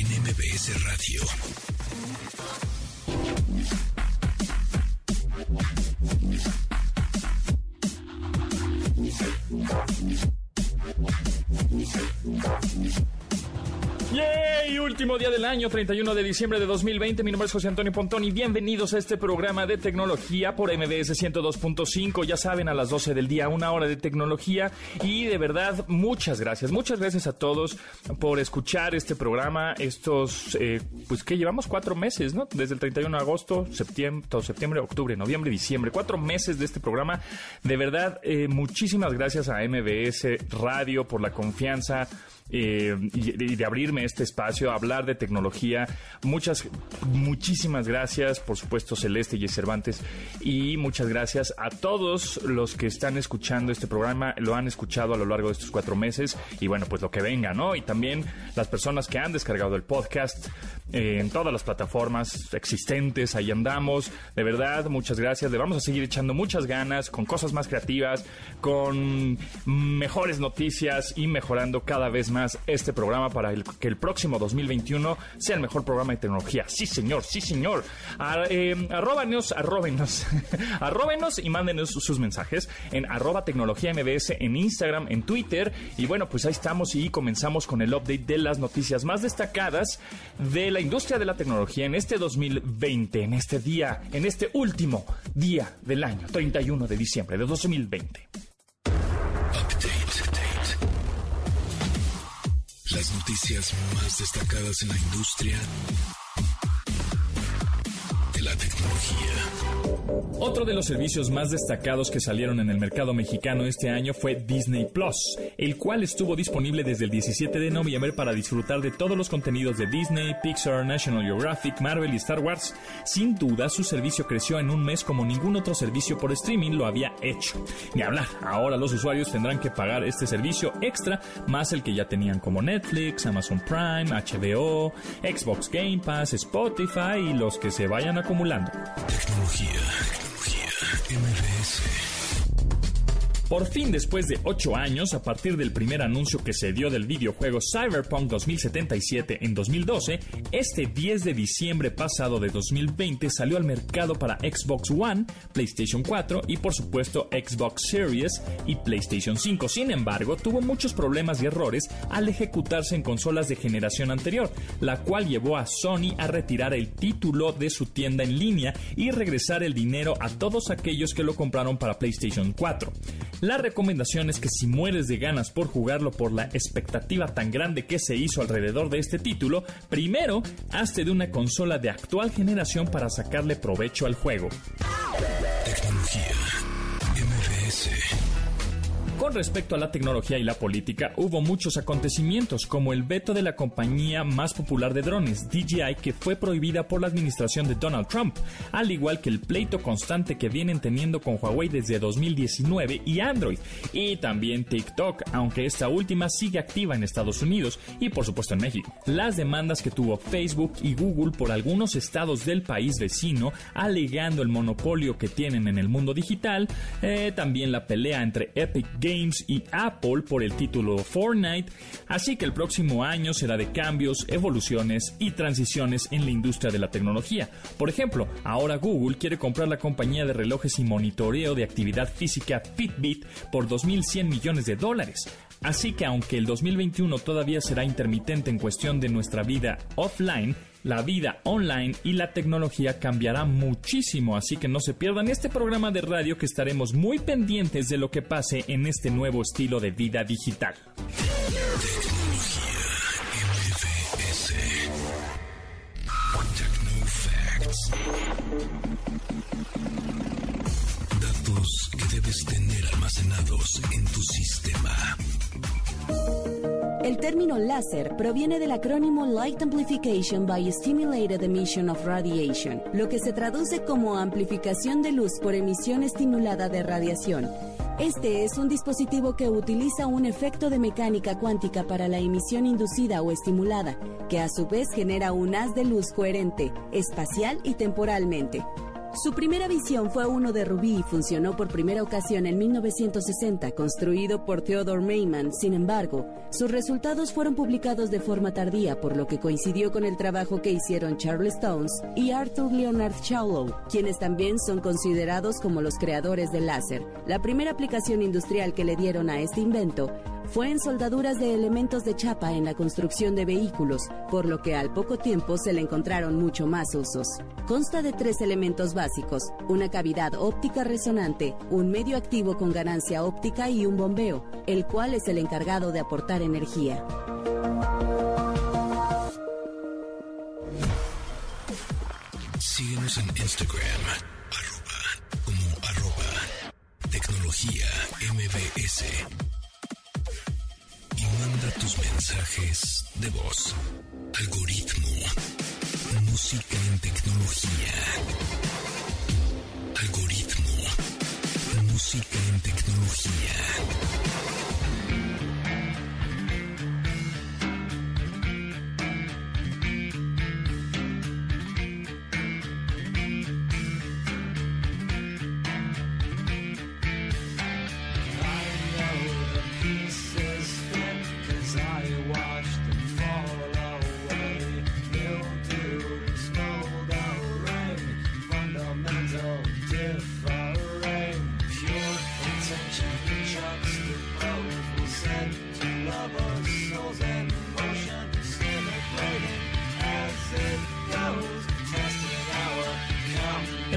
en Radio. ¡Yay! Último día del año, 31 de diciembre de 2020. Mi nombre es José Antonio Pontón y bienvenidos a este programa de tecnología por MBS 102.5. Ya saben, a las 12 del día, una hora de tecnología. Y de verdad, muchas gracias. Muchas gracias a todos por escuchar este programa. Estos, eh, pues que llevamos cuatro meses, ¿no? Desde el 31 de agosto, septiembre, septiembre, octubre, noviembre, diciembre. Cuatro meses de este programa. De verdad, eh, muchísimas gracias a MBS Radio por la confianza eh, y, de abrirme este espacio a hablar de tecnología. Muchas, muchísimas gracias, por supuesto, Celeste y Cervantes. Y muchas gracias a todos los que están escuchando este programa, lo han escuchado a lo largo de estos cuatro meses. Y bueno, pues lo que venga, ¿no? Y también las personas que han descargado el podcast eh, en todas las plataformas existentes, ahí andamos. De verdad, muchas gracias. Le vamos a seguir echando muchas ganas, con cosas más creativas, con mejores noticias y mejorando cada vez más este programa para que el próximo 2021 sea el mejor programa de tecnología. Sí, señor, sí, señor. Eh, arróbanos, arróbenos, arróbenos y mándenos sus mensajes en arroba tecnología MBS en Instagram, en Twitter. Y bueno, pues ahí estamos y comenzamos con el update de las noticias más destacadas de la industria de la tecnología en este 2020, en este día, en este último día del año, 31 de diciembre de 2020. Las noticias más destacadas en la industria de la tecnología. Otro de los servicios más destacados que salieron en el mercado mexicano este año fue Disney Plus, el cual estuvo disponible desde el 17 de noviembre para disfrutar de todos los contenidos de Disney, Pixar, National Geographic, Marvel y Star Wars. Sin duda, su servicio creció en un mes como ningún otro servicio por streaming lo había hecho. Ni hablar, ahora los usuarios tendrán que pagar este servicio extra más el que ya tenían como Netflix, Amazon Prime, HBO, Xbox Game Pass, Spotify y los que se vayan acumulando. Tecnología. MBS. Por fin, después de ocho años, a partir del primer anuncio que se dio del videojuego Cyberpunk 2077 en 2012, este 10 de diciembre pasado de 2020 salió al mercado para Xbox One, PlayStation 4 y por supuesto Xbox Series y PlayStation 5. Sin embargo, tuvo muchos problemas y errores al ejecutarse en consolas de generación anterior, la cual llevó a Sony a retirar el título de su tienda en línea y regresar el dinero a todos aquellos que lo compraron para PlayStation 4. La recomendación es que si mueres de ganas por jugarlo por la expectativa tan grande que se hizo alrededor de este título, primero hazte de una consola de actual generación para sacarle provecho al juego. Tecnología. Con respecto a la tecnología y la política, hubo muchos acontecimientos, como el veto de la compañía más popular de drones, DJI, que fue prohibida por la administración de Donald Trump, al igual que el pleito constante que vienen teniendo con Huawei desde 2019 y Android, y también TikTok, aunque esta última sigue activa en Estados Unidos y por supuesto en México. Las demandas que tuvo Facebook y Google por algunos estados del país vecino, alegando el monopolio que tienen en el mundo digital, eh, también la pelea entre Epic Games Games y Apple por el título Fortnite, así que el próximo año será de cambios, evoluciones y transiciones en la industria de la tecnología. Por ejemplo, ahora Google quiere comprar la compañía de relojes y monitoreo de actividad física Fitbit por 2.100 millones de dólares. Así que aunque el 2021 todavía será intermitente en cuestión de nuestra vida offline, la vida online y la tecnología cambiará muchísimo, así que no se pierdan este programa de radio que estaremos muy pendientes de lo que pase en este nuevo estilo de vida digital. Datos que debes tener almacenados en tu sistema término láser proviene del acrónimo Light Amplification by Stimulated Emission of Radiation, lo que se traduce como amplificación de luz por emisión estimulada de radiación. Este es un dispositivo que utiliza un efecto de mecánica cuántica para la emisión inducida o estimulada, que a su vez genera un haz de luz coherente, espacial y temporalmente. Su primera visión fue uno de rubí y funcionó por primera ocasión en 1960, construido por Theodore Mayman. Sin embargo, sus resultados fueron publicados de forma tardía, por lo que coincidió con el trabajo que hicieron Charles Stones y Arthur Leonard Shallow, quienes también son considerados como los creadores del láser. La primera aplicación industrial que le dieron a este invento fue en soldaduras de elementos de chapa en la construcción de vehículos, por lo que al poco tiempo se le encontraron mucho más usos. Consta de tres elementos básicos, una cavidad óptica resonante, un medio activo con ganancia óptica y un bombeo, el cual es el encargado de aportar energía. Síguenos en Instagram, arroba, como arroba, tecnología MBS manda tus mensajes de voz. Algoritmo. Música en tecnología. Algoritmo. Música en tecnología.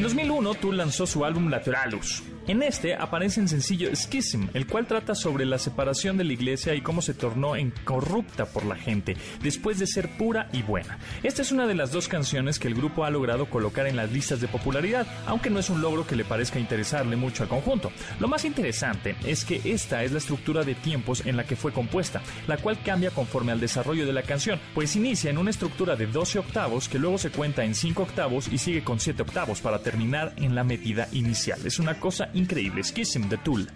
En 2001, Tool lanzó su álbum Lateralus. En este aparece en sencillo Schism, el cual trata sobre la separación de la iglesia y cómo se tornó en corrupta por la gente, después de ser pura y buena. Esta es una de las dos canciones que el grupo ha logrado colocar en las listas de popularidad, aunque no es un logro que le parezca interesarle mucho al conjunto. Lo más interesante es que esta es la estructura de tiempos en la que fue compuesta, la cual cambia conforme al desarrollo de la canción, pues inicia en una estructura de 12 octavos que luego se cuenta en 5 octavos y sigue con 7 octavos para terminar en la medida inicial. Es una cosa increíble. Schism de Tool.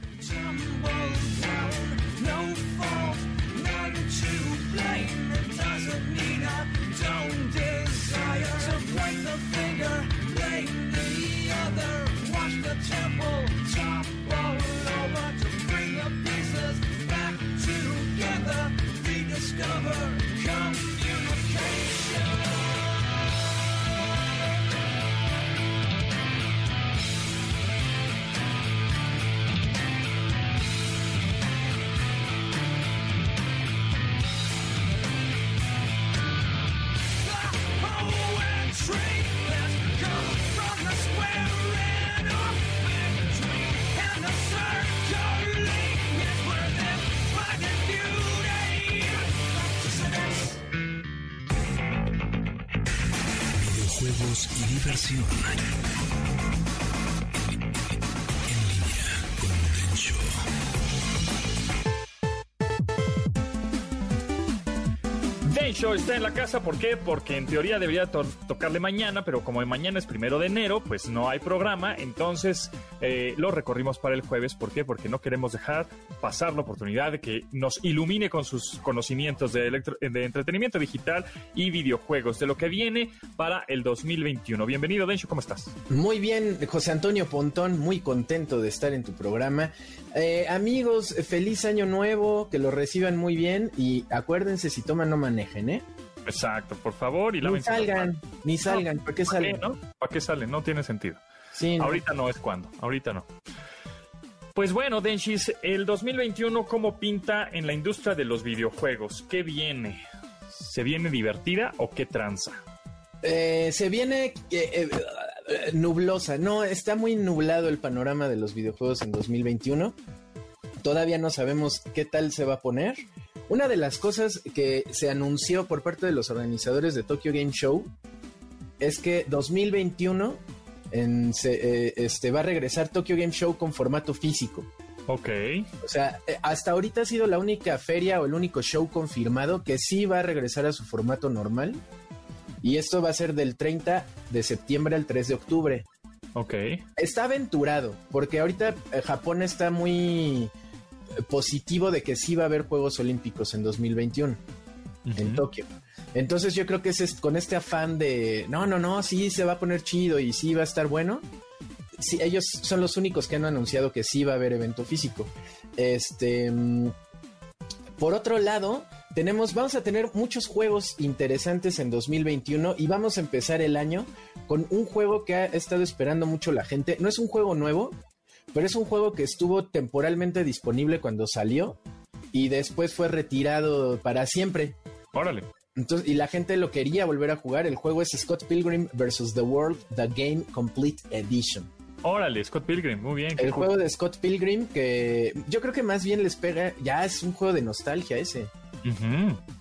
Videojuegos diversión. Está en la casa, ¿por qué? Porque en teoría debería to- tocarle mañana, pero como mañana es primero de enero, pues no hay programa, entonces eh, lo recorrimos para el jueves. ¿Por qué? Porque no queremos dejar pasar la oportunidad de que nos ilumine con sus conocimientos de, de entretenimiento digital y videojuegos, de lo que viene para el 2021. Bienvenido, Densho, ¿cómo estás? Muy bien, José Antonio Pontón, muy contento de estar en tu programa. Eh, amigos, feliz año nuevo, que lo reciban muy bien y acuérdense si toman no manejen, ¿eh? Exacto, por favor, y Ni salgan, ni salgan, ¿para qué ¿Para qué, salen? no? ¿Para qué salen? No tiene sentido. Sí, no. Ahorita no es cuando, ahorita no. Pues bueno, Denshis, el 2021, ¿cómo pinta en la industria de los videojuegos? ¿Qué viene? ¿Se viene divertida o qué tranza? Eh, se viene eh, eh, eh, nublosa, no, está muy nublado el panorama de los videojuegos en 2021. Todavía no sabemos qué tal se va a poner. Una de las cosas que se anunció por parte de los organizadores de Tokyo Game Show es que 2021 en- se, eh, este, va a regresar Tokyo Game Show con formato físico. Ok. O sea, eh, hasta ahorita ha sido la única feria o el único show confirmado que sí va a regresar a su formato normal. Y esto va a ser del 30 de septiembre al 3 de octubre. Ok. Está aventurado, porque ahorita eh, Japón está muy positivo de que sí va a haber Juegos Olímpicos en 2021 en. Tokio. Entonces yo creo que es es- con este afán de, no, no, no, sí se va a poner chido y sí va a estar bueno. Sí, ellos son los únicos que han anunciado que sí va a haber evento físico. Este, mm, por otro lado, tenemos, vamos a tener muchos juegos interesantes en 2021 y vamos a empezar el año con un juego que ha estado esperando mucho la gente. No es un juego nuevo, pero es un juego que estuvo temporalmente disponible cuando salió y después fue retirado para siempre. Órale. Entonces, y la gente lo quería volver a jugar. El juego es Scott Pilgrim vs. The World, The Game Complete Edition. Órale, Scott Pilgrim, muy bien. El juego de Scott Pilgrim que yo creo que más bien les pega, ya es un juego de nostalgia ese.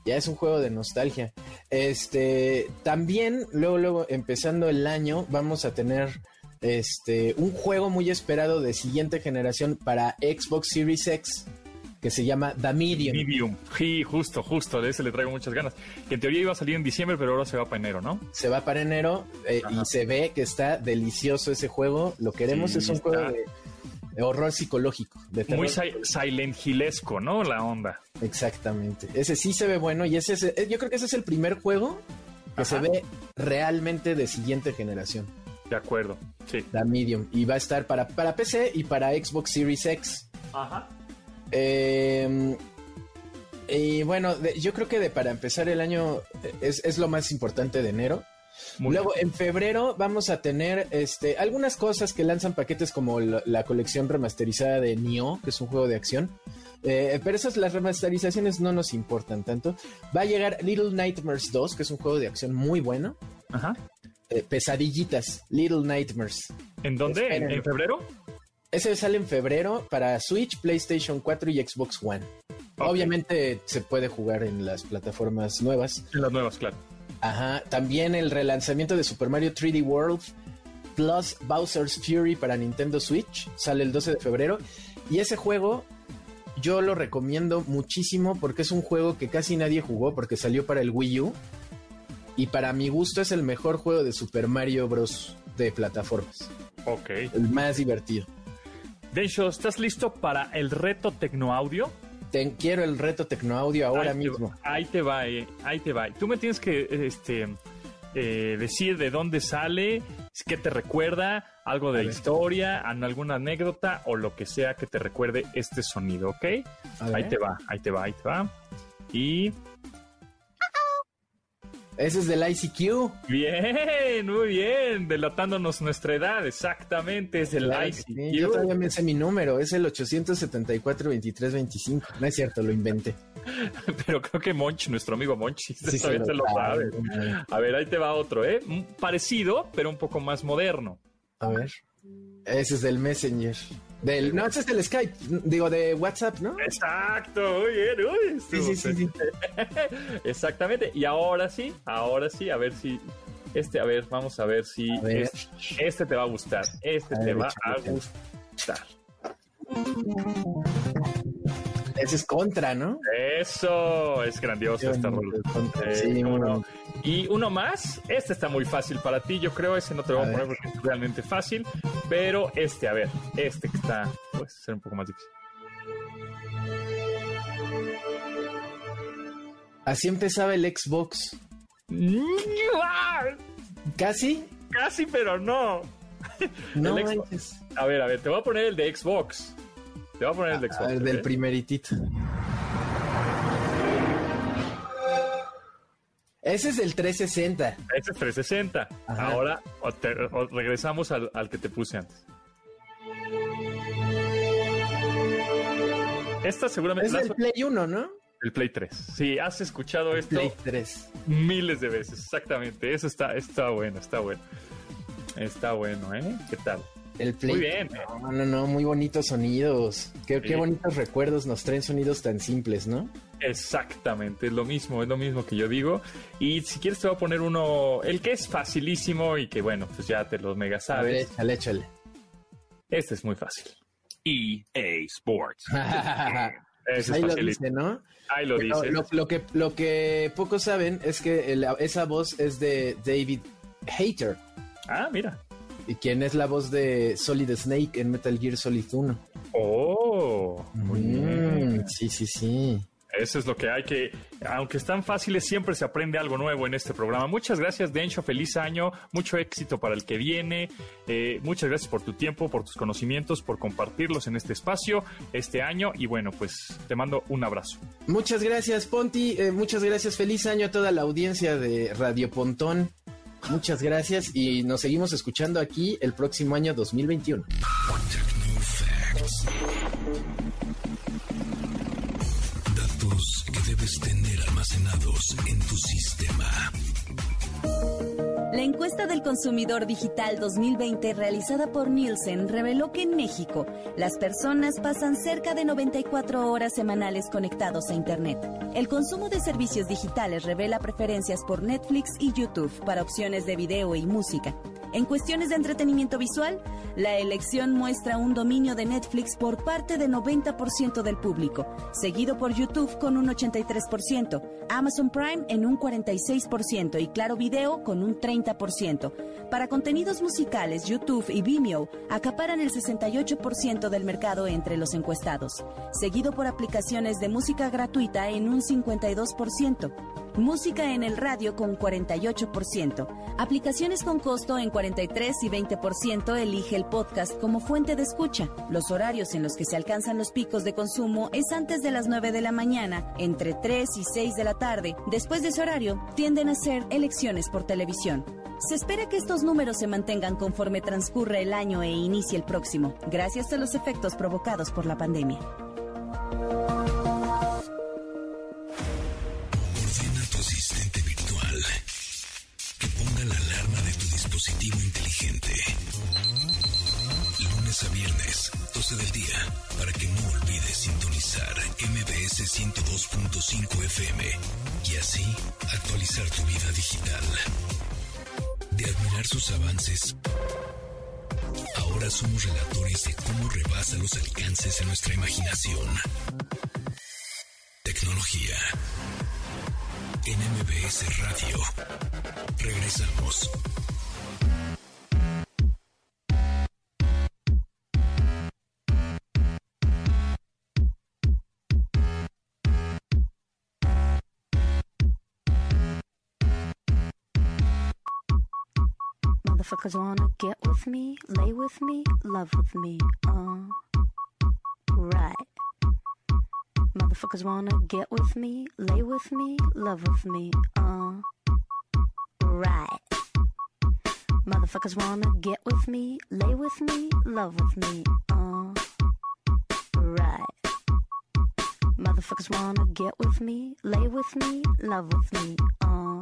Ya es un juego de nostalgia. Este, también, luego, luego, empezando el año, vamos a tener este, un juego muy esperado de siguiente generación para Xbox Series X, que se llama The Medium. Medium. Sí, justo, justo. De ese le traigo muchas ganas. Que en teoría iba a salir en diciembre, pero ahora se va para enero, ¿no? Se va para enero eh, y se ve que está delicioso ese juego. Lo queremos, Sí, es un está. juego de, de horror psicológico. De. Muy si- Silent Hillesco, ¿no? La onda. Exactamente. Ese sí se ve bueno y ese es, eh, yo creo que ese es el primer juego que Ajá. se ve realmente de siguiente generación. De acuerdo. Sí. La Medium. Y va a estar para, para PC y para Xbox Series X. Ajá. Eh, y bueno, de- yo creo que de, para empezar el año eh, es, es lo más importante de enero. Muy Luego, bien. en febrero vamos a tener este, algunas cosas que lanzan paquetes como la, la colección remasterizada de Nioh, que es un juego de acción. Eh, pero esas, las remasterizaciones no nos importan tanto. Va a llegar Little Nightmares 2, que es un juego de acción muy bueno. Ajá. Eh, pesadillitas, Little Nightmares. ¿En dónde? ¿En, febrero? Ese sale en febrero para Switch, PlayStation 4 y Xbox One. Obviamente se puede jugar en las plataformas nuevas. En las nuevas, claro. Ajá, también el relanzamiento de Super Mario 3D World plus Bowser's Fury para Nintendo Switch sale el 12 de febrero. Y ese juego yo lo recomiendo muchísimo porque es un juego que casi nadie jugó porque salió para el Wii U. Y para mi gusto es el mejor juego de Super Mario Bros. de plataformas. Ok. El más divertido. Densho, ¿estás listo para el reto Tecnoaudio? Te quiero el reto Tecnoaudio ahora Ahí te- mismo. ahí te va, eh, ahí te va. Tú me tienes que este, eh, decir de dónde sale, qué te recuerda, algo de A ver. historia, alguna anécdota o lo que sea que te recuerde este sonido, ¿ok? Ahí te va, ahí te va, ahí te va. Y Ese es del ICQ. bien, muy bien, delatándonos nuestra edad, exactamente, es el Claro ICQ. sí, Yo todavía me sé mi número, es el 874-2325. No es cierto, lo inventé. Pero creo que Monch, nuestro amigo Monch, sí, Sí, se se lo sabe. A ver, ahí te va otro, ¿eh? Parecido, pero un poco más moderno. A ver. Ese es del Messenger. Del, no, ese es del Skype. Digo, de WhatsApp, ¿no? Exacto, muy bien, uy, Sí, sí, sí, sí. Exactamente. Y ahora sí, ahora sí, a ver si. Este, a ver, vamos a ver si A ver. Este, este te va a gustar. Este A te ver, va a gustar. Ese es contra, ¿no? Eso, es grandioso rola. Contra, Eh, sí, uno-. Y uno más, este está muy fácil para ti, yo creo, ese no te lo voy A a poner ver. porque es realmente fácil, pero este, a ver, este que está, puede ser un poco más difícil. Así empezaba el Xbox. ¿Casi? Casi, pero no. No El Xbox. A ver, a ver, te voy a poner el de Xbox. Te voy a poner el de A Xbox. ver, del ¿ok? primeritito. Ese es del 360. Ese es 360. Ajá. Ahora o te- o regresamos al, al que te puse antes. Esta seguramente Es la del Play 1, ¿no? el Play 3. Sí, has escuchado esto Play 3. miles de veces, exactamente. Eso está, está bueno, está bueno. Está bueno, ¿eh? ¿Qué tal? El Play. Muy bien. No, no, no, muy bonitos sonidos. Qué, bonitos recuerdos nos traen sonidos tan simples, ¿no? Exactamente, es lo mismo, es lo mismo que yo digo. Y si quieres te voy a poner uno, el que es facilísimo y que bueno, pues ya te lo mega A ver, sabes. échale, échale. Este es muy fácil. EA Sports. Pues ahí lo dice, ¿no? Ahí lo dice. Lo, que, lo que pocos saben es que esa voz es de David Hater. Ah, mira. Y quien es la voz de Solid Snake en Metal Gear Solid 1. Oh, muy mm, Sí, sí, sí. Eso es lo que hay que, aunque están fáciles, siempre se aprende algo nuevo en este programa. Muchas gracias, Dencho. Feliz año. Mucho éxito para el que viene. Eh, muchas gracias por tu tiempo, por tus conocimientos, por compartirlos en este espacio este año. Y bueno, pues te mando un abrazo. Muchas gracias, Ponti. Eh, muchas gracias. Feliz año a toda la audiencia de Radio Pontón. Muchas gracias y nos seguimos escuchando aquí el próximo año 2021. Datos que debes tener almacenados en tu sistema. La encuesta del consumidor digital 2020 realizada por Nielsen reveló que en México las personas pasan cerca de 94 horas semanales conectados a Internet. El consumo de servicios digitales revela preferencias por Netflix y YouTube para opciones de video y música. En cuestiones de entretenimiento visual, la elección muestra un dominio de Netflix por parte de 90% del público, seguido por YouTube con un 83%, Amazon Prime en un 46% y Claro Video con un 30%. Para contenidos musicales, YouTube y Vimeo acaparan el 68% del mercado entre los encuestados, seguido por aplicaciones de música gratuita en un 52%. Música en el radio con 48%. Aplicaciones con costo en 43 y 20% elige el podcast como fuente de escucha. Los horarios en los que se alcanzan los picos de consumo es antes de las 9 de la mañana, entre 3 y 6 de la tarde. Después de ese horario, tienden a ser elecciones por televisión. Se espera que estos números se mantengan conforme transcurre el año e inicie el próximo, gracias a los efectos provocados por la pandemia. Imaginación. Tecnología. En Radio. Regresamos. Motherfuckers wanna get with me, lay with me, love with me, uh. Motherfuckers wanna get with me, lay with me, love with me, uh. Right. Motherfuckers wanna get with me, lay with me, love with me, uh. Right. Motherfuckers wanna get with me, lay with me, love with me, uh.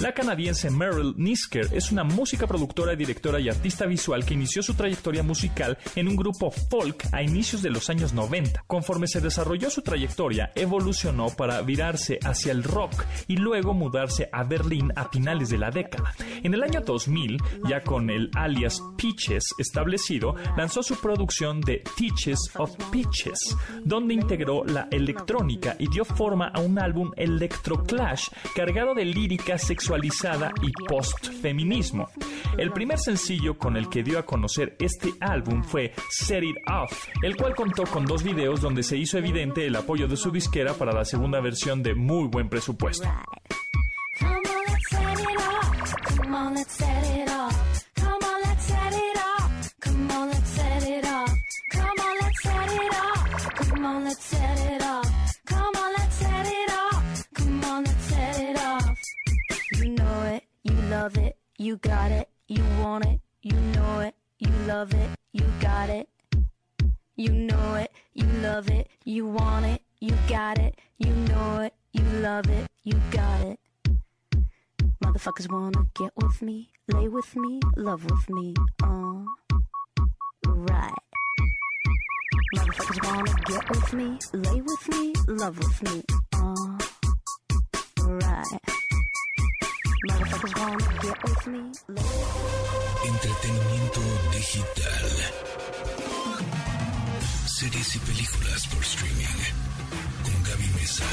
La canadiense Meryl Nisker es una música productora, directora y artista visual que inició su trayectoria musical en un grupo folk a inicios de los años 90. Conforme se desarrolló su trayectoria, evolucionó para virarse hacia el rock y luego mudarse a Berlín a finales de la década. En el año 2000, ya con el alias Peaches establecido, lanzó su producción de Teaches of Peaches, donde integró la electrónica y dio forma a un álbum electroclash cargado de lírica sexual y post-feminismo. El primer sencillo con el que dio a conocer este álbum fue Set It Off, el cual contó con dos videos donde se hizo evidente el apoyo de su disquera para la segunda versión de muy buen presupuesto. Love it, you got it, you want it, you know it, you love it, you got it. You know it, you love it, you want it, you got it, you know it, you love it, you got it. Motherfuckers wanna get with me, lay with me, love with me, uh, right. Motherfuckers wanna get with me, lay with me, love with me, Entretenimiento digital. Series y películas por streaming. Con Gaby Mesa.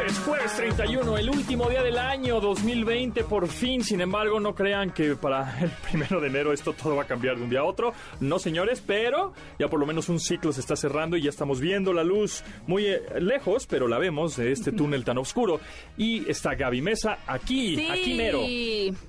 Jueves, jueves 31, el último día del año 2020, por fin. Sin embargo, no crean que para el primero de enero esto todo va a cambiar de un día a otro. No, señores, pero ya por lo menos un ciclo se está cerrando y ya estamos viendo la luz muy eh, lejos, pero la vemos de este túnel tan oscuro. Y está Gaby Mesa aquí, Sí, aquí mero.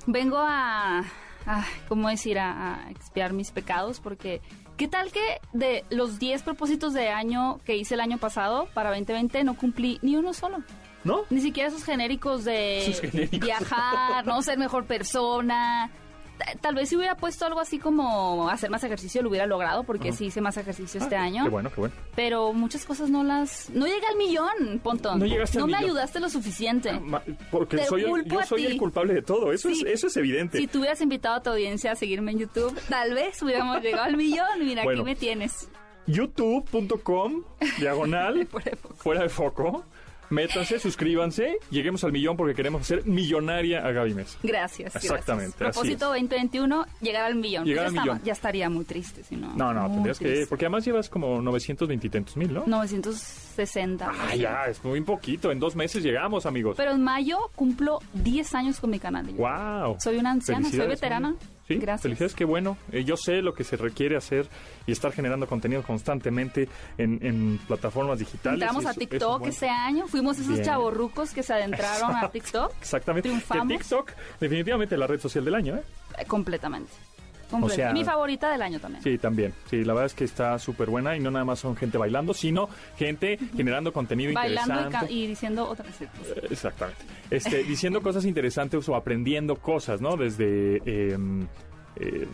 vengo a, a, ¿cómo decir? A, a expiar mis pecados porque... ¿Qué tal que de los 10 propósitos de año que hice el año pasado para 2020 no cumplí ni uno solo? ¿No? Ni siquiera esos genéricos de genéricos. viajar, no ser mejor persona. Ta- Tal vez si hubiera puesto algo así como hacer más ejercicio lo hubiera logrado porque sí hice más ejercicio este Ah, año. Qué bueno, qué bueno. Pero muchas cosas no las... No llegué al millón, Pontón. No llegaste al No me millón. ayudaste lo suficiente. Ma- Porque Te soy culpo yo a soy ti. el culpable de todo, eso, Sí. es, eso es evidente. Si tú hubieras invitado a tu audiencia a seguirme en YouTube, tal vez hubiéramos llegado al millón. Mira, Bueno. aquí me tienes. youtube.com diagonal Fuera de foco. Métanse, suscríbanse lleguemos al millón porque queremos hacer millonaria a Gaby Mesa Gracias. Exactamente, gracias. Propósito 2021, llegar al millón. Llegar ya, al millón. ya estaría muy triste, si no. no, no, tendrías que triste. porque además llevas como 920 y tantos mil, ¿no? 960. Ah, ya, es muy poquito, en dos meses llegamos, amigos. Pero en mayo cumplo 10 años con mi canal. de YouTube. wow. Soy una anciana, soy veterana. Sí, Gracias. felicidades, qué bueno. Eh, yo sé lo que se requiere hacer y estar generando contenido constantemente en, en plataformas digitales. Entramos a TikTok ese año. Fuimos esos Bien. chavorrucos que se adentraron a TikTok. Exactamente. Triunfamos. Que TikTok, definitivamente la red social del año, ¿eh? Eh, completamente. Sea- Mi favorita del año también. Sí, también. Sí, la verdad es que está súper buena y no nada más son gente bailando, sino gente generando contenido Bailando y, interesante. ca- y diciendo otra vez. Eh, Exactamente. Este, diciendo cosas interesantes o aprendiendo cosas, ¿no? Desde eh, eh,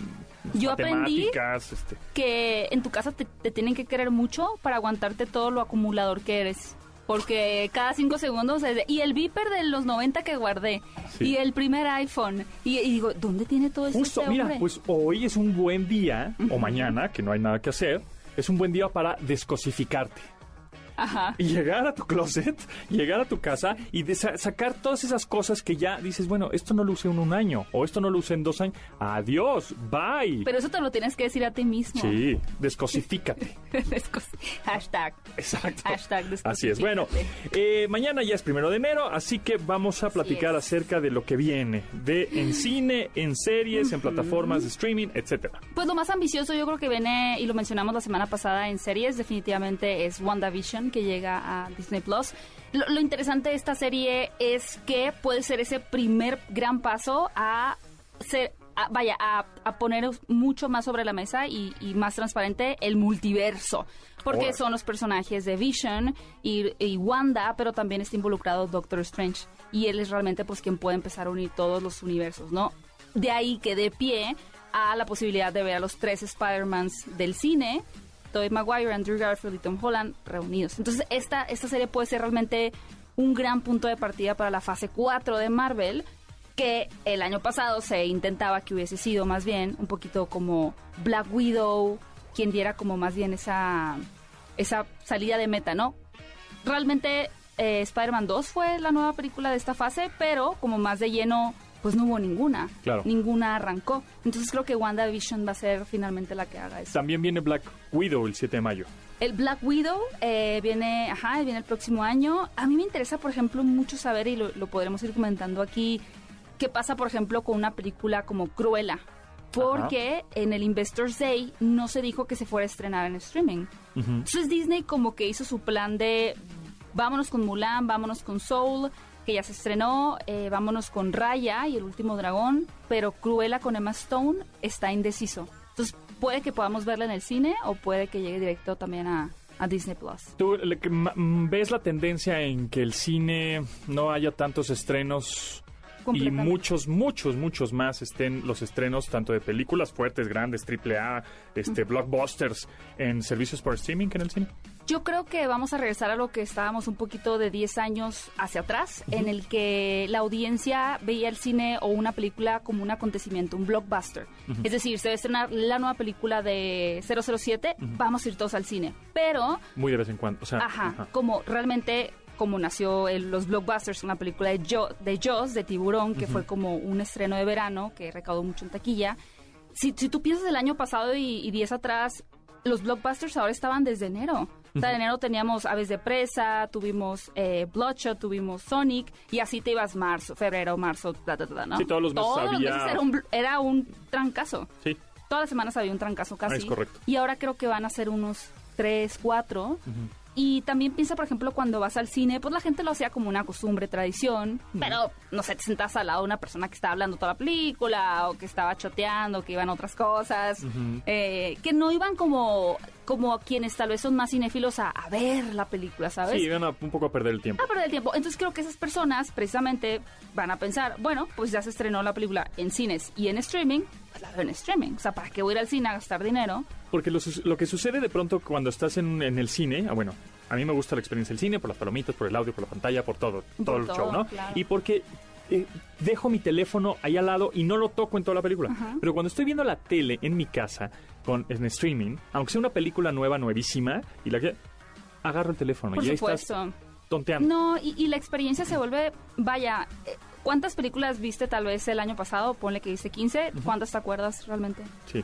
Yo aprendí- este, que en tu casa te, te tienen que querer mucho para aguantarte todo lo acumulador que eres. Porque cada cinco segundos es de- y el Viper de los 90 que guardé Sí. y el primer iPhone y, y digo, ¿dónde tiene todo eso Justo, este mira, hombre? pues hoy es un buen día, o mañana, que no hay nada que hacer, es un buen día para descosificarte. Ajá. Y llegar a tu closet, llegar a tu casa y de- sa- sacar todas esas cosas que ya dices, bueno, esto no lo usé en un año, o esto no lo usé en dos años. Adiós, bye. Pero eso te lo tienes que decir a ti mismo. sí, descosifícate. Descos- Hashtag. Exacto. Hashtag Así es. Bueno, eh, mañana ya es primero de enero, así que vamos a platicar acerca de lo que viene, de en cine, en series, en plataformas de streaming, etcétera. Pues lo más ambicioso yo creo que viene, y lo mencionamos la semana pasada en series, definitivamente es WandaVision, que llega a Disney Plus. Lo, lo interesante de esta serie es que puede ser ese primer gran paso a ser, a- vaya, a, a poner mucho más sobre la mesa y, y más transparente el multiverso. Porque son los personajes de Vision y, y Wanda, pero también está involucrado Doctor Strange. Y él es realmente pues quien puede empezar a unir todos los universos, ¿no? De ahí que de pie a la posibilidad de ver a los tres Spider-Mans del cine, Tobey Maguire, Andrew Garfield y Tom Holland reunidos. Entonces esta, esta serie puede ser realmente un gran punto de partida para la fase 4 de Marvel, que el año pasado se intentaba que hubiese sido más bien un poquito como Black Widow, quien diera como más bien esa, esa salida de meta, ¿no? Realmente eh, Spider-Man 2 fue la nueva película de esta fase, pero como más de lleno, pues no hubo ninguna. Claro. Ninguna arrancó. Entonces creo que WandaVision va a ser finalmente la que haga eso. También viene Black Widow el 7 de mayo. El Black Widow eh, viene, ajá, viene el próximo año. A mí me interesa, por ejemplo, mucho saber, y lo, lo podremos ir comentando aquí, qué pasa, por ejemplo, con una película como Cruella. Porque en el Investors Day no se dijo que se fuera a estrenar en streaming. Entonces Disney como que hizo su plan de vámonos con Mulan, vámonos con Soul, que ya se estrenó, eh, vámonos con Raya y el último dragón, pero Cruella con Emma Stone está indeciso. Entonces puede que podamos verla en el cine o puede que llegue directo también a, a Disney Plus. ¿Tú le- mm, ves la tendencia en que el cine no haya tantos estrenos Completamente. muchos, muchos, muchos más estén los estrenos tanto de películas fuertes, grandes, triple A, este, blockbusters en servicios por streaming que en el cine. Yo creo que vamos a regresar a lo que estábamos un poquito de 10 años hacia atrás, en el que la audiencia veía el cine o una película como un acontecimiento, un blockbuster. Es decir, se va a estrenar la nueva película de 007, vamos a ir todos al cine. Pero, Muy de vez en cuando. O sea, ajá, ajá. como realmente como nació el- los blockbusters, una película de, Jo- de Jaws, de Tiburón, que fue como un estreno de verano que recaudó mucho en taquilla. Si, si tú piensas el año pasado y, y 10 atrás, los blockbusters ahora estaban desde enero. O sea, en enero teníamos Aves de Presa, tuvimos eh, Bloodshot, tuvimos Sonic, y así te ibas marzo, febrero, marzo, bla, bla, bla, ¿no? Sí, todos los meses Todos los había- meses era un, era un trancazo. Sí, Todas las semanas había un trancazo casi. Es correcto. Y ahora creo que van a ser unos tres, cuatro. Y también piensa, por ejemplo, cuando vas al cine, pues la gente lo hacía como una costumbre, tradición, pero no sé, te sentas al lado de una persona que estaba hablando toda la película o que estaba choteando, que iban otras cosas, eh, que no iban como, como quienes tal vez son más cinéfilos a, a ver la película, ¿sabes? sí, iban a- un poco a perder el tiempo. a perder el tiempo. Entonces creo que esas personas precisamente van a pensar, bueno, pues ya se estrenó la película en cines y en streaming, pues la veo en streaming. O sea, ¿para qué voy a ir al cine a gastar dinero? Porque lo, lo que sucede de pronto cuando estás en, en el cine, ah, bueno, a mí me gusta la experiencia del cine por las palomitas, por el audio, por la pantalla, por todo, todo Por el todo, show, ¿no? claro. Y porque eh, dejo mi teléfono ahí al lado y no lo toco en toda la película. Pero cuando estoy viendo la tele en mi casa con en streaming, aunque sea una película nueva, nuevísima, y la que agarro el teléfono Por y ahí supuesto. estás tonteando. No, y, y la experiencia se vuelve, vaya, eh, ¿cuántas películas viste tal vez el año pasado? Ponle que dice 15, ¿cuántas te acuerdas realmente? Sí.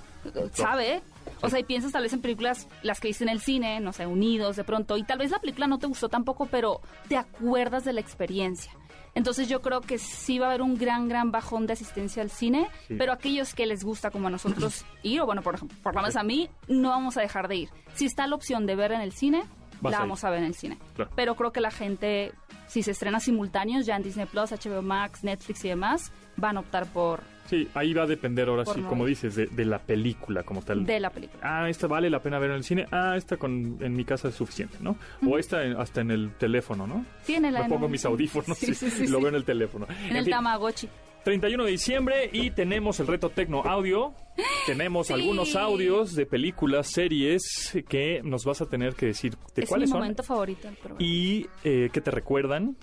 ¿Sabe? O sea, y piensas tal vez en películas, las que viste en el cine, no sé, Unidos de pronto, y tal vez la película no te gustó tampoco, pero te acuerdas de la experiencia. Entonces yo creo que sí va a haber un gran, gran bajón de asistencia al cine, Sí. pero aquellos que les gusta como a nosotros ir, o bueno, por, por lo menos a mí, no vamos a dejar de ir. Si está la opción de ver en el cine, Vas la a vamos a ver en el cine. Claro. Pero creo que la gente, si se estrena simultáneos ya en Disney Plus, HBO Max, Netflix y demás, van a optar por Sí, ahí va a depender ahora sí, como dices, de, de la película como tal. de la película. ah, esta vale la pena ver en el cine, ah, esta con, en mi casa es suficiente, ¿no? O esta en- hasta en el teléfono, ¿no? Tiene la Me pongo mis audífonos Sí, y sí, sí, lo sí. veo en el teléfono. En el fin, Tamagotchi. 31 de diciembre y tenemos el reto Tecno Audio. Tenemos Sí. algunos audios de películas, series que nos vas a tener que decir de Es mi cuáles son momento favorito del programa. y eh, qué te recuerdan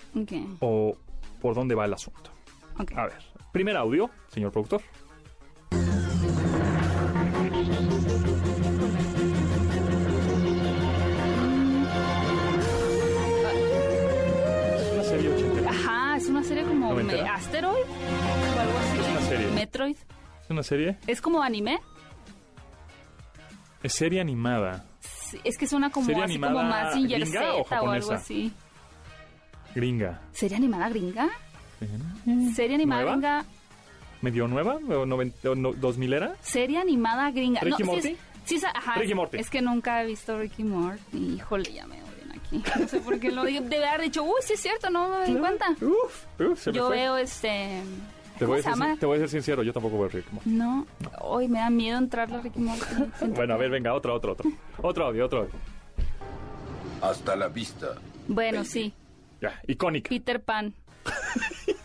o por dónde va el asunto. A ver, primer audio, señor productor. Me- Asteroid o algo así. Es una serie. Metroid. ¿Es una serie? Es como anime. Es serie animada. Sí, Es que suena como ¿Serie así animada como Mazinger Z o o, algo así. Gringa. ¿Serie animada gringa? ¿Serie animada ¿Nueva? gringa? ¿Medio nueva? ¿O, noven- o no- dos milera? ¿Serie animada gringa? ¿Ricky sí Morty? es- sí es- ajá, Ricky Morty. Es que nunca he visto Ricky Morty. Híjole, ya me. No sé por qué lo digo. Debe haber dicho, uy, sí es cierto, no me di cuenta. Uf, uf, se me Yo fue. veo este... Te ¿Cómo voy, a se ser, llama? sin- te voy a ser sincero, yo tampoco veo Rick Morty. No, hoy me da miedo entrar a Ricky Morty. Siento Bueno, a ver, venga, otro, otro, otro. Otro audio, otro audio. Hasta la vista. Bueno, sí, Ya, icónica. Peter Pan.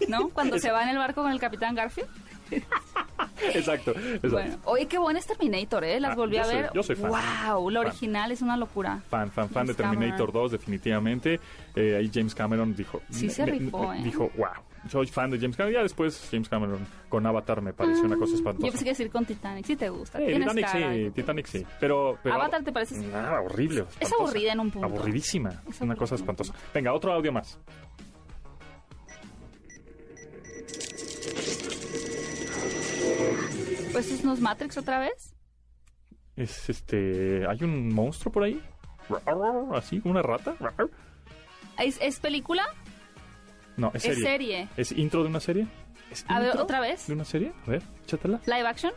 ¿No? Cuando se va en el barco con el Capitán Garfield. Exacto, exacto. Bueno, oye, qué buena es Terminator, ¿eh? Las Ah, volví yo a soy- ver. yo soy fan. Wow, la Fan. original es una locura. Fan, fan, fan de Terminator Cameron. 2, definitivamente. Eh, ahí James Cameron dijo... Sí se rifó, ¿eh? Dijo, wow, soy fan de James Cameron. Ya después James Cameron con Avatar me pareció una cosa Yo espantosa. pensé que decir con Titanic, sí te gusta. Eh, Titanic cara sí, Titanic sí. Pero, pero Avatar te parece... Ah, horrible. Es espantosa. aburrida en un punto. Aburridísima. Es una cosa espantosa. Venga, otro audio más. Pues es nos Matrix otra vez. Es este. ¿Hay un monstruo por ahí? Así, como una rata. ¿Es, es película? No, es Es serie. serie. ¿Es intro de una serie? ¿Es A ver, ¿otra vez? ¿De una serie? A ver, échatela. ¿Live action?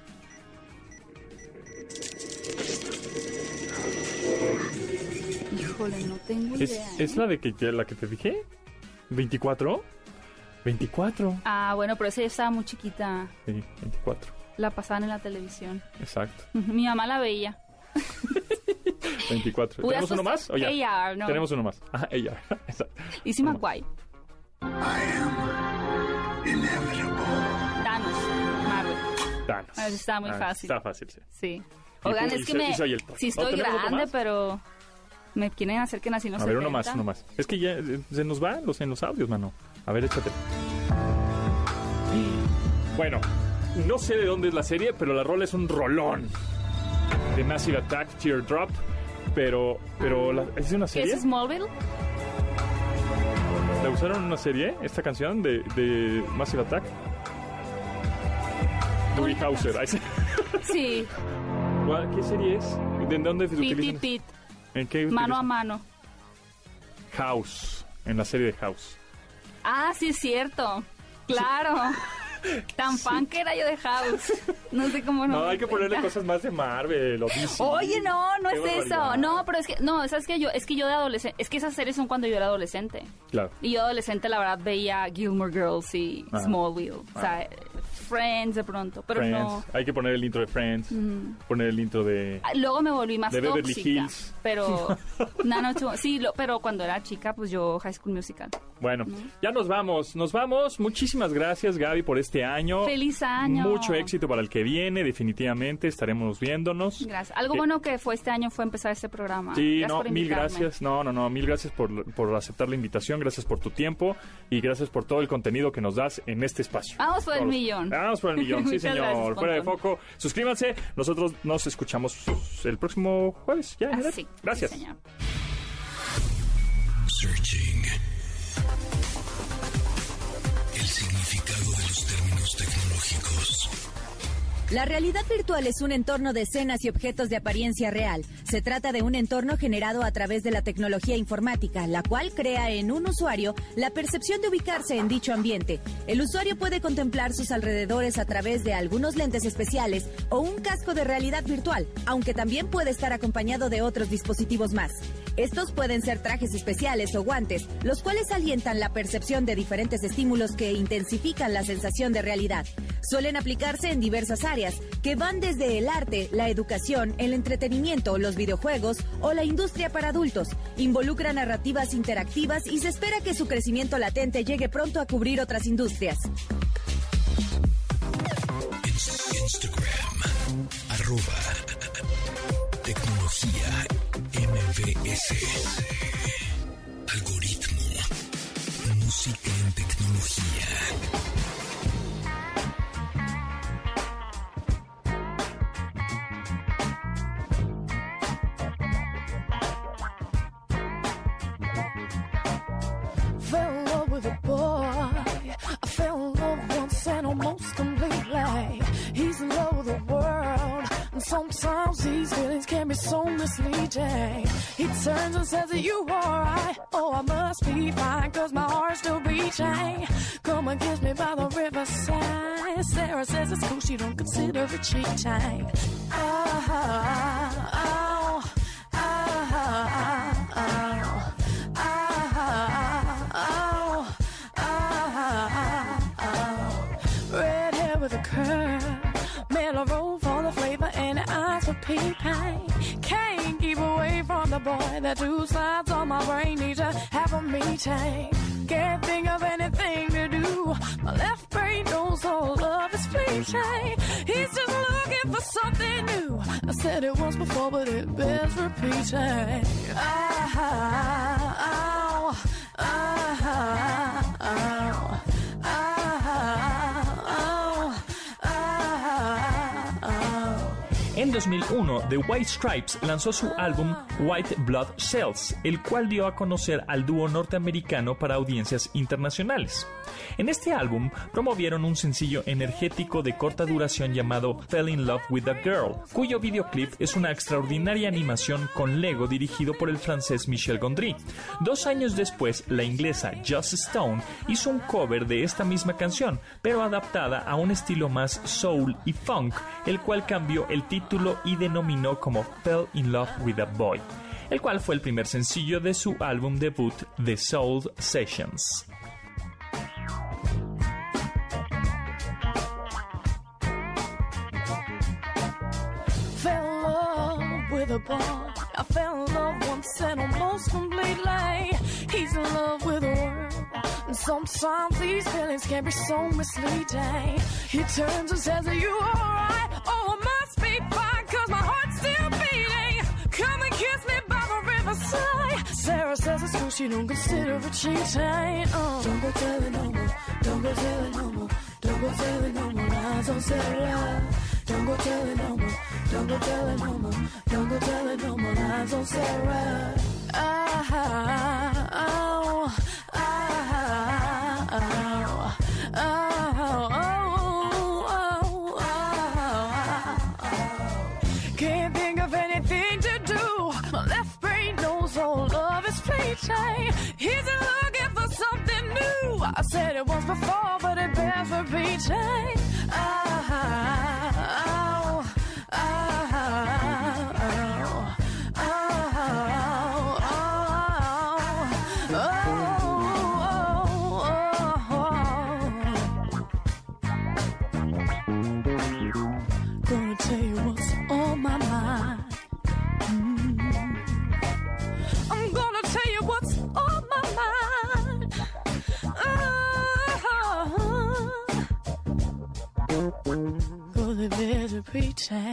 Híjole, no tengo ¿Es, idea. ¿Es ¿eh? la de que la que te dije? ¿24? 24. Ah, bueno, pero esa ya estaba muy chiquita. Sí, 24. La pasaban en la televisión. Exacto. Mi mamá la veía. 24. Hubieras ¿Tenemos uno más? ¿O ya? AR, no. Tenemos uno más. Ajá, ella. Exacto. Lizzie McGuire. I am inevitable. eso está muy Ah, fácil. Está fácil, sí. Oigan, es que me... Sí ¿Oh, estoy grande, pero... Me quieren hacer que nací en los A ver, uno 70. más, uno más. Es que ya eh, se nos van los, en los audios, mano. A ver, échate. Bueno, no sé de dónde es la serie, pero la rola es un rolón. De Massive Attack, Teardrop. Pero, pero, la- ¿es una ¿Qué serie? es Smallville? ¿La usaron en una serie, esta canción de, de Massive Attack? Dewey Hauser. Sí. Sí, ¿Cuál- ¿Qué serie es? ¿De dónde se Pit, utilizan? Pit, Pit. ¿En qué Mano a utilizan? mano. House. En la serie de House. Ah, sí, es cierto. Claro. Tan fan que era yo de House. No sé cómo no. No, hay que ponerle cuenta. cosas más de Marvel o DC. Oye, no, no es eso. No, pero es que, no, ¿sabes que Yo, es que yo de adolescente, es que esas series son cuando yo era adolescente. Claro. Y yo adolescente, la verdad, veía Gilmore Girls y Ah. Smallville. O sea, Friends de pronto, pero Friends. no. Hay que poner el intro de Friends. Poner el intro de. Ah, Luego me volví más De Beverly. Hills. Pero, no, no, chu- sí, lo- pero cuando era chica, pues yo High School Musical. Bueno, ya nos vamos. Nos vamos. Muchísimas gracias, Gaby, por este año. ¡Feliz año! Mucho éxito para el que viene. Definitivamente estaremos viéndonos. Gracias. Algo Eh, bueno que fue este año fue empezar este programa. Sí, Gracias no, mil gracias. No, no, no, mil gracias por, por aceptar la invitación. Gracias por tu tiempo y gracias por todo el contenido que nos das en este espacio. Vamos por el millón. Vamos por el millón, sí, señor. gracias, Fuera de foco. Suscríbanse. Nosotros nos escuchamos el próximo jueves. Ya, en Ah, Gracias. sí, señor. La realidad virtual es un entorno de escenas y objetos de apariencia real. Se trata de un entorno generado a través de la tecnología informática, la cual crea en un usuario la percepción de ubicarse en dicho ambiente. El usuario puede contemplar sus alrededores a través de algunos lentes especiales o un casco de realidad virtual, aunque también puede estar acompañado de otros dispositivos más. Estos pueden ser trajes especiales o guantes, los cuales alientan la percepción de diferentes estímulos que intensifican la sensación de realidad. Suelen aplicarse en diversas áreas, que van desde el arte, la educación, el entretenimiento, los videojuegos o la industria para adultos. Involucra narrativas interactivas y se espera que su crecimiento latente llegue pronto a cubrir otras industrias. Ins- Instagram. Arroba. Tecnología. MBS. Algoritmo. Música en tecnología. treetop before, but it bears repeating. En 2001, The White Stripes lanzó su álbum White Blood Cells, el cual dio a conocer al dúo norteamericano para audiencias internacionales. En este álbum promovieron un sencillo energético de corta duración llamado Fell in Love with a Girl, cuyo videoclip es una extraordinaria animación con Lego dirigido por el francés Michel Gondry. Dos años después, la inglesa Joss Stone hizo un cover de esta misma canción, pero adaptada a un estilo más soul y funk, el cual cambió el título y denominó como Fell in Love with a Boy, el cual fue el primer sencillo de su álbum debut The Soul Sessions. the bar. I fell in love once and almost completely. He's in love with a word. And sometimes these feelings can be so misleading. He turns and says, Are you alright? Oh, I must be fine, cause my heart's still beating. Come and kiss me by the riverside. Sarah says it's true, she don't consider it cheating. Oh. Don't go telling no more, don't go telling no more, don't go telling no more lies, don't. Don't go telling no more, don't go telling no more, don't go telling no more lies on Sarah. Ah, oh, oh, oh, oh, oh. Can't think of anything to do. My left brain knows all love is fleeting. He's looking for something new. I said it once before, but it bears repeating. Ah, Detrás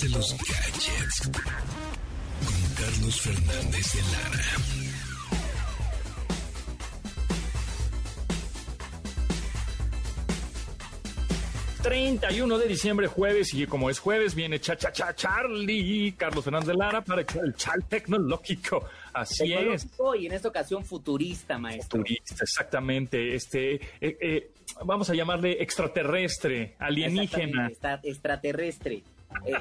de los gadgets. Con Carlos Fernández de Lara. 31 de diciembre, jueves, y como es jueves, viene Cha Cha Cha Charlie, Carlos Fernández de Lara, para el chal tecnológico. Así es. Y en esta ocasión futurista, maestro. Turista, exactamente. Este, eh, eh, vamos a llamarle extraterrestre, alienígena. Está extraterrestre. eh,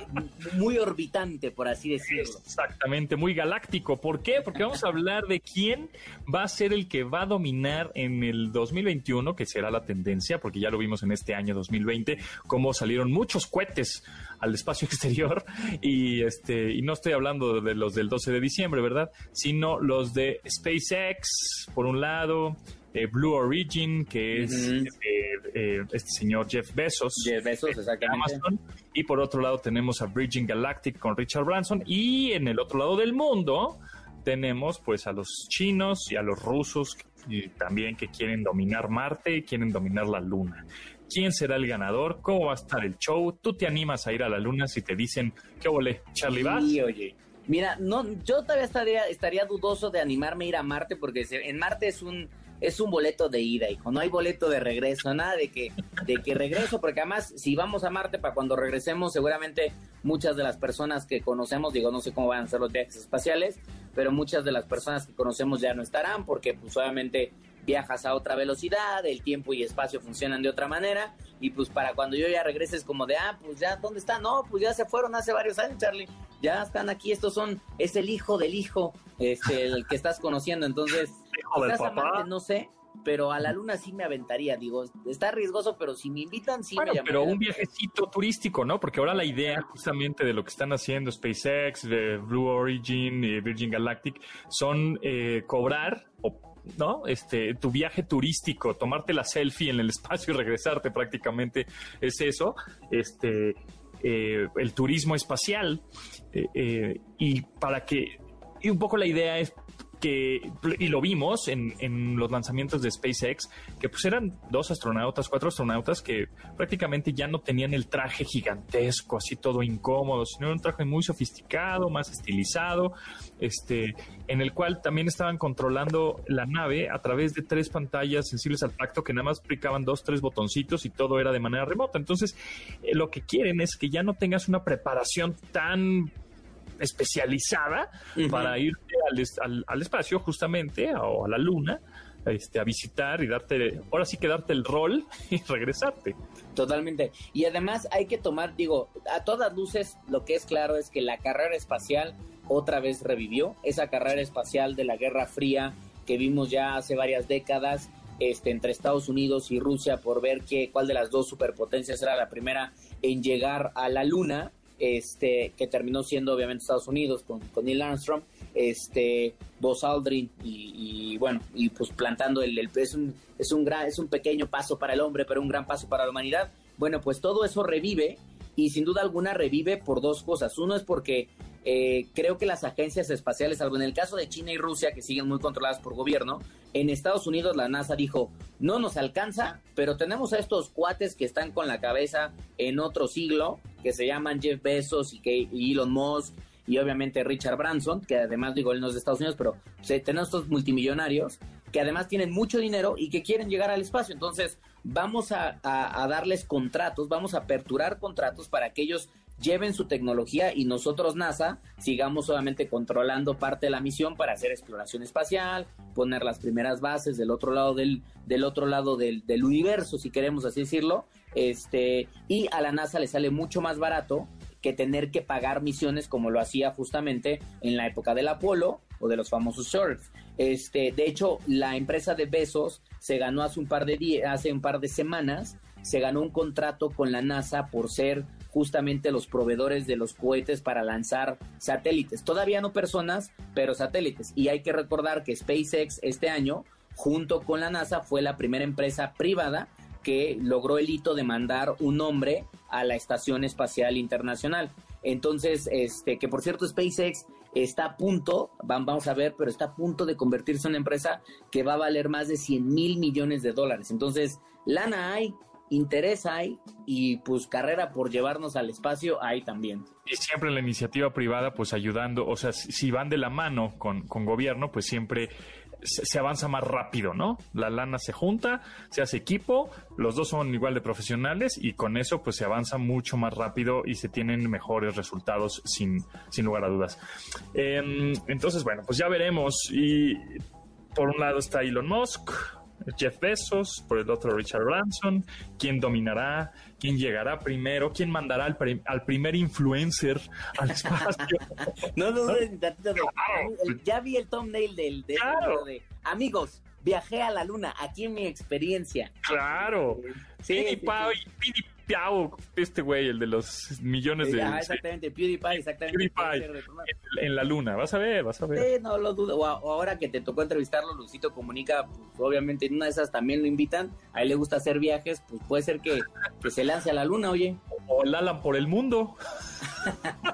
muy orbitante, por así decirlo. Exactamente, muy galáctico. ¿Por qué? Porque vamos a hablar de quién va a ser el que va a dominar en el 2021, que será la tendencia, porque ya lo vimos en este año 2020, cómo salieron muchos cohetes al espacio exterior y este y no estoy hablando de los del 12 de diciembre, ¿verdad? Sino los de SpaceX, por un lado, eh, Blue Origin, que es eh, eh, este señor Jeff Bezos. Jeff Bezos, de exactamente. Amazon. Y por otro lado tenemos a Virgin Galactic con Richard Branson. Y en el otro lado del mundo tenemos pues a los chinos y a los rusos y también que quieren dominar Marte y quieren dominar la Luna. ¿Quién será el ganador? ¿Cómo va a estar el show? ¿Tú te animas a ir a la Luna si te dicen, qué ole, Charlie vas? Sí, oye. Mira, no, yo todavía estaría, estaría dudoso de animarme a ir a Marte porque en Marte es un es un boleto de ida, hijo. No hay boleto de regreso, nada de que de que regreso, porque además si vamos a Marte para cuando regresemos, seguramente muchas de las personas que conocemos, digo, no sé cómo van a ser los viajes espaciales, pero muchas de las personas que conocemos ya no estarán porque pues obviamente viajas a otra velocidad, el tiempo y espacio funcionan de otra manera y pues para cuando yo ya regrese es como de, ah, pues ya, ¿dónde están? No, pues ya se fueron hace varios años, Charlie. Ya están aquí, estos son, es el hijo del hijo, este, el que estás conociendo, entonces, Hijo del papá. No sé, pero a la luna sí me aventaría, digo, está riesgoso, pero si me invitan sí Bueno, me pero un viajecito turístico, ¿no? Porque ahora la idea justamente de lo que están haciendo SpaceX, de Blue Origin, y Virgin Galactic, son eh, cobrar, o, ¿no? Este, tu viaje turístico, tomarte la selfie en el espacio y regresarte prácticamente es eso. Este, eh, el turismo espacial. eh, eh, y para que, y un poco la idea es que, y lo vimos en, en los lanzamientos de SpaceX, que pues eran dos astronautas, cuatro astronautas que prácticamente ya no tenían el traje gigantesco, así todo incómodo, sino un traje muy sofisticado, más estilizado, este, en el cual también estaban controlando la nave a través de tres pantallas sensibles al tacto que nada más aplicaban dos, tres botoncitos y todo era de manera remota. Entonces, eh, lo que quieren es que ya no tengas una preparación tan especializada para irte al, es- al- al espacio justamente o a la luna este, a visitar y darte, ahora sí que darte el rol y regresarte. Totalmente. Y además hay que tomar, digo, a todas luces, lo que es claro es que la carrera espacial otra vez revivió. Esa carrera espacial de la Guerra Fría que vimos ya hace varias décadas este, entre Estados Unidos y Rusia por ver que, cuál de las dos superpotencias era la primera en llegar a la Luna, este, que terminó siendo obviamente Estados Unidos con, Neil Armstrong, este, Buzz Aldrin y, y, bueno, y pues plantando el- es un, es un gran, es un pequeño paso para el hombre, pero un gran paso para la humanidad. Bueno, pues todo eso revive y sin duda alguna revive por dos cosas. Uno es porque eh, creo que las agencias espaciales, salvo en el caso de China y Rusia, que siguen muy controladas por gobierno, en Estados Unidos la NASA dijo, no nos alcanza, pero tenemos a estos cuates que están con la cabeza en otro siglo, que se llaman Jeff Bezos y, que, Elon Musk y obviamente Richard Branson, que además digo, él no es de Estados Unidos, pero se, tenemos estos multimillonarios que además tienen mucho dinero y que quieren llegar al espacio. Entonces, vamos a, a, a darles contratos, vamos a aperturar contratos para que ellos lleven su tecnología y nosotros NASA sigamos solamente controlando parte de la misión para hacer exploración espacial, poner las primeras bases del otro lado del, del otro lado del, del universo, si queremos así decirlo, este, y a la NASA le sale mucho más barato que tener que pagar misiones como lo hacía justamente en la época del Apolo o de los famosos shorts. Este, de hecho, la empresa de Besos se ganó hace un par de días, hace un par de semanas, se ganó un contrato con la NASA por ser justamente los proveedores de los cohetes para lanzar satélites. Todavía no personas, pero satélites. Y hay que recordar que SpaceX este año, junto con la NASA, fue la primera empresa privada que logró el hito de mandar un hombre a la Estación Espacial Internacional. Entonces, este, que por cierto, SpaceX está a punto, vamos a ver, pero está a punto de convertirse en una empresa que va a valer más de 100 mil millones de dólares. Entonces, lana hay, interés hay y pues carrera por llevarnos al espacio hay también. Y siempre la iniciativa privada pues ayudando, o sea, si van de la mano con, con gobierno, pues siempre se, avanza más rápido, ¿no? La lana se junta, se hace equipo, los dos son igual de profesionales y con eso pues se avanza mucho más rápido y se tienen mejores resultados sin, sin lugar a dudas. Eh, entonces, bueno, pues ya veremos y por un lado está Elon Musk, Jeff Bezos, por el otro Richard Branson, quién dominará, quién llegará primero, quién mandará al, pre al primer influencer al espacio. no, no, no, claro. ya vi el thumbnail del de, claro. de amigos. Viajé a la luna, aquí en mi experiencia. Claro. Sí, sí, sí. PewDiePie, este güey, el de los millones de. Ah, exactamente, PewDiePie, exactamente. PewDiePie, en, la luna, vas a ver, vas a ver. Sí, no lo dudo. O, ahora que te tocó entrevistarlo, Lucito Comunica, pues obviamente en una de esas también lo invitan. A él le gusta hacer viajes, pues puede ser que, que se lance a la luna, oye. O el Alan por el mundo.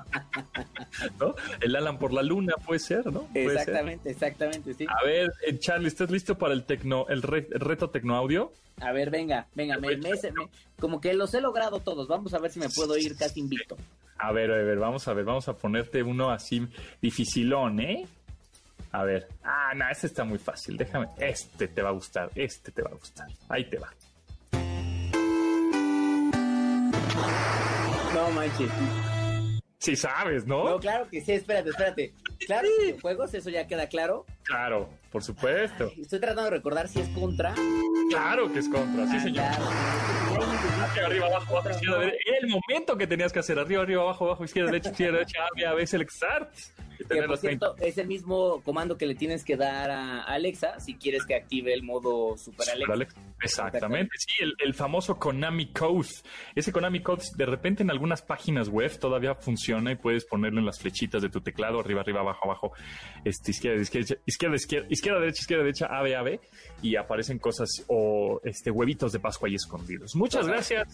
¿No? El Alan por la luna puede ser, ¿no? Puede exactamente, ser. exactamente, sí. A ver, eh, Charlie, ¿estás listo para el tecno, el, re, el reto tecnoaudio? A ver, venga, venga, me, me, me, como que los he logrado todos. Vamos a ver si me puedo ir casi invicto. A ver, a ver, vamos a ver, vamos a ponerte uno así dificilón, ¿eh? A ver. Ah, no, este está muy fácil. Déjame. Este te va a gustar. Este te va a gustar. Ahí te va. No manches. Sí sabes, ¿no? No, claro que sí, espérate, espérate. Claro, juegos, eso ya queda claro. Claro, por supuesto. Ay, estoy tratando de recordar si es contra. Claro que es contra, sí, señor. Claro. Arriba, abajo, abajo, izquierda, derecha. Era el momento que tenías que hacer. Arriba, arriba, abajo, abajo, izquierda, derecha, izquierda, derecha, A, B, Select Start. Que, por cierto, es el mismo comando que le tienes que dar a Alexa si quieres que active el modo Super Alexa. Super Alexa. Exactamente, sí, el, el, famoso Konami Code. Ese Konami Code, de repente en algunas páginas web todavía funciona y puedes ponerlo en las flechitas de tu teclado, arriba, arriba, abajo, abajo, este, izquierda, izquierda, izquierda, izquierda, izquierda, derecha, izquierda, derecha, A, B, A, B, y aparecen cosas o este huevitos de Pascua ahí escondidos. Muchas gracias,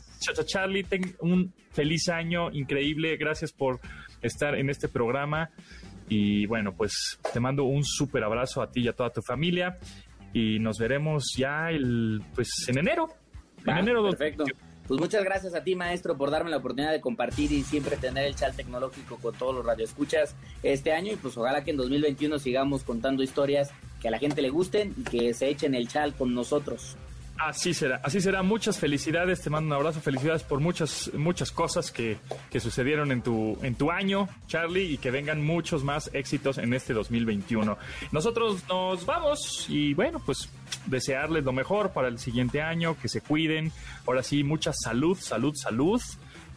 Charlie. Ten un feliz año, increíble. Gracias por estar en este programa. Y bueno, pues te mando un súper abrazo a ti y a toda tu familia. Y nos veremos ya el, pues en enero. En ah, enero. Perfecto. Pues muchas gracias a ti, maestro, por darme la oportunidad de compartir y siempre tener el chat tecnológico con todos los radioescuchas este año. Y pues ojalá que en 2021 sigamos contando historias que a la gente le gusten y que se echen el chat con nosotros. Así será, así será. Muchas felicidades, te mando un abrazo, felicidades por muchas, muchas cosas que, que, sucedieron en tu, en tu año, Charlie, y que vengan muchos más éxitos en este 2021. Nosotros nos vamos y bueno, pues desearles lo mejor para el siguiente año, que se cuiden. Ahora sí, mucha salud, salud, salud.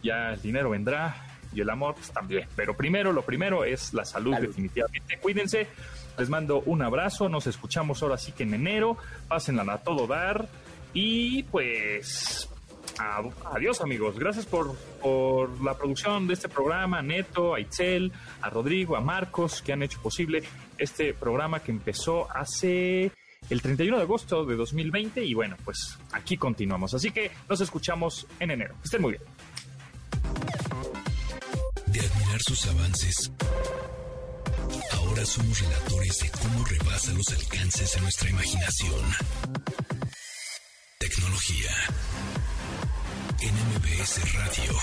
Ya el dinero vendrá y el amor pues, también. Pero primero, lo primero es la salud, salud. definitivamente. Cuídense. Les mando un abrazo, nos escuchamos ahora sí que en enero. Pásenla a todo dar. Y pues adiós amigos, gracias por, por, la producción de este programa, a Neto, a Itzel, a Rodrigo, a Marcos, que han hecho posible este programa que empezó hace el 31 de agosto de 2020 y bueno, pues aquí continuamos. Así que nos escuchamos en enero. Estén muy bien. De admirar sus avances, ahora somos relatores de cómo rebasa los alcances de nuestra imaginación. Tecnología. En MBS Radio.